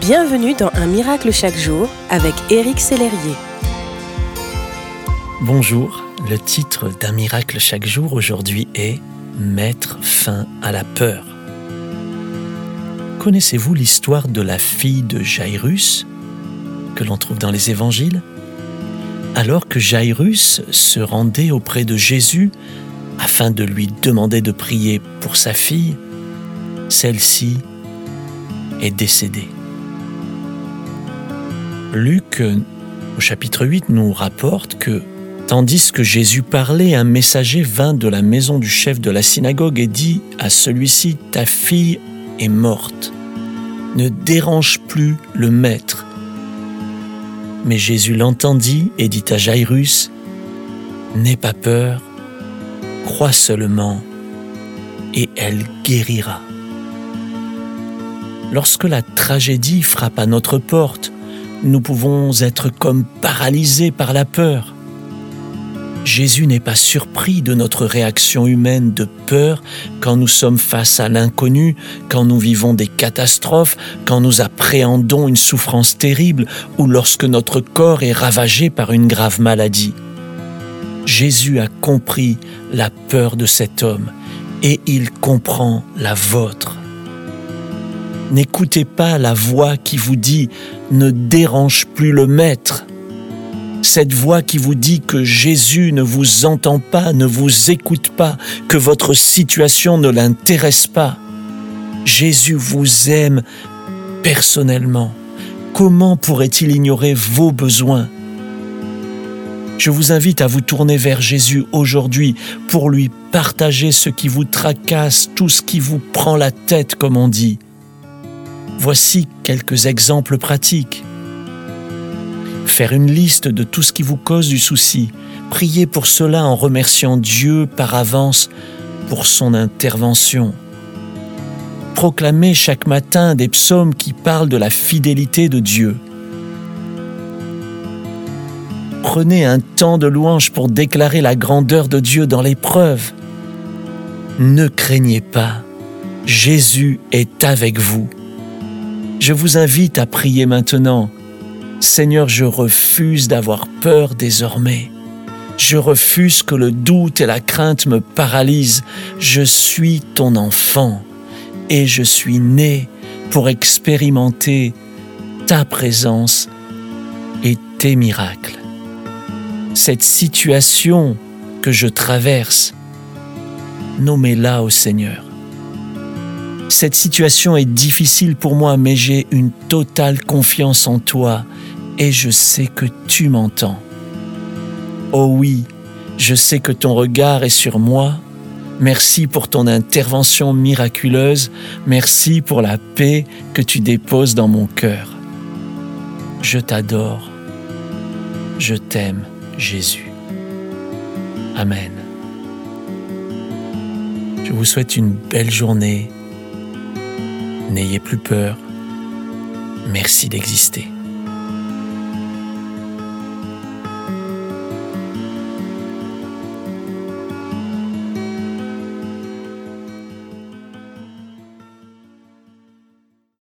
Bienvenue dans Un miracle chaque jour avec Éric Sellerier. Bonjour, le titre d'Un miracle chaque jour aujourd'hui est Mettre fin à la peur. Connaissez-vous l'histoire de la fille de Jairus que l'on trouve dans les évangiles? Alors que Jairus se rendait auprès de Jésus afin de lui demander de prier pour sa fille, celle-ci est décédée. Luc, au chapitre 8, nous rapporte que, tandis que Jésus parlait, un messager vint de la maison du chef de la synagogue et dit à celui-ci, Ta fille est morte. Ne dérange plus le maître. Mais Jésus l'entendit et dit à Jairus, N'aie pas peur, crois seulement, et elle guérira. Lorsque la tragédie frappe à notre porte, nous pouvons être comme paralysés par la peur. Jésus n'est pas surpris de notre réaction humaine de peur quand nous sommes face à l'inconnu, quand nous vivons des catastrophes, quand nous appréhendons une souffrance terrible ou lorsque notre corps est ravagé par une grave maladie. Jésus a compris la peur de cet homme et il comprend la vôtre. N'écoutez pas la voix qui vous dit ne dérange plus le Maître. Cette voix qui vous dit que Jésus ne vous entend pas, ne vous écoute pas, que votre situation ne l'intéresse pas. Jésus vous aime personnellement. Comment pourrait-il ignorer vos besoins? Je vous invite à vous tourner vers Jésus aujourd'hui pour lui partager ce qui vous tracasse, tout ce qui vous prend la tête, comme on dit. Voici quelques exemples pratiques. Faire une liste de tout ce qui vous cause du souci. Priez pour cela en remerciant Dieu par avance pour son intervention. Proclamez chaque matin des psaumes qui parlent de la fidélité de Dieu. Prenez un temps de louange pour déclarer la grandeur de Dieu dans l'épreuve. Ne craignez pas, Jésus est avec vous. Je vous invite à prier maintenant. Seigneur, je refuse d'avoir peur désormais. Je refuse que le doute et la crainte me paralysent. Je suis ton enfant et je suis né pour expérimenter ta présence et tes miracles. Cette situation que je traverse, nommez-la au Seigneur. Cette situation est difficile pour moi, mais j'ai une totale confiance en toi et je sais que tu m'entends. Oh oui, je sais que ton regard est sur moi. Merci pour ton intervention miraculeuse. Merci pour la paix que tu déposes dans mon cœur. Je t'adore. Je t'aime, Jésus. Amen. Je vous souhaite une belle journée N'ayez plus peur. Merci d'exister.